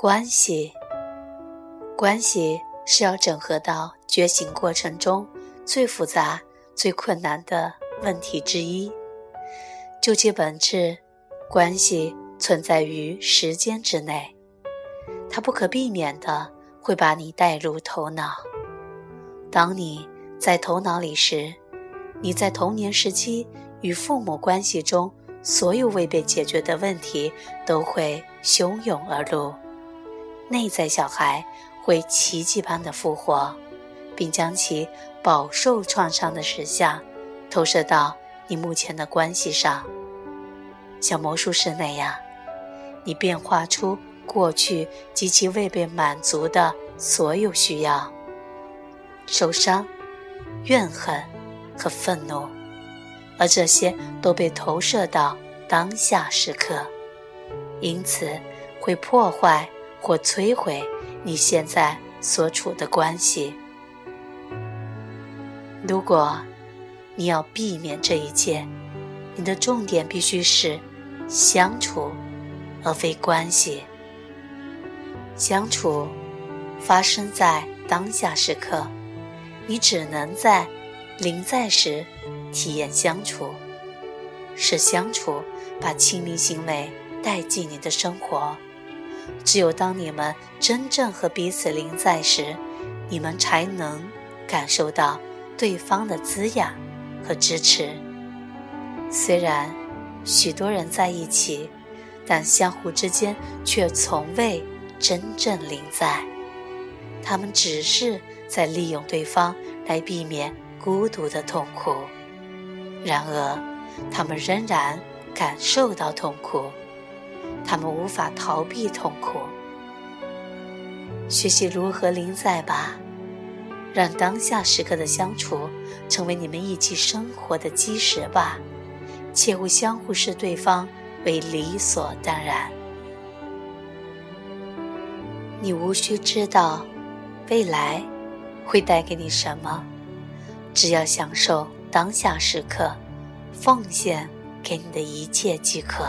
关系，关系是要整合到觉醒过程中最复杂、最困难的问题之一。究其本质，关系存在于时间之内，它不可避免的会把你带入头脑。当你在头脑里时，你在童年时期与父母关系中所有未被解决的问题都会汹涌而入。内在小孩会奇迹般的复活，并将其饱受创伤的实相投射到你目前的关系上，像魔术师那样，你变化出过去及其未被满足的所有需要、受伤、怨恨和愤怒，而这些都被投射到当下时刻，因此会破坏。或摧毁你现在所处的关系。如果你要避免这一切，你的重点必须是相处，而非关系。相处发生在当下时刻，你只能在临在时体验相处。是相处把亲密行为带进你的生活。只有当你们真正和彼此临在时，你们才能感受到对方的滋养和支持。虽然许多人在一起，但相互之间却从未真正临在。他们只是在利用对方来避免孤独的痛苦，然而他们仍然感受到痛苦。他们无法逃避痛苦。学习如何临在吧，让当下时刻的相处成为你们一起生活的基石吧。切勿相互视对方为理所当然。你无需知道未来会带给你什么，只要享受当下时刻，奉献给你的一切即可。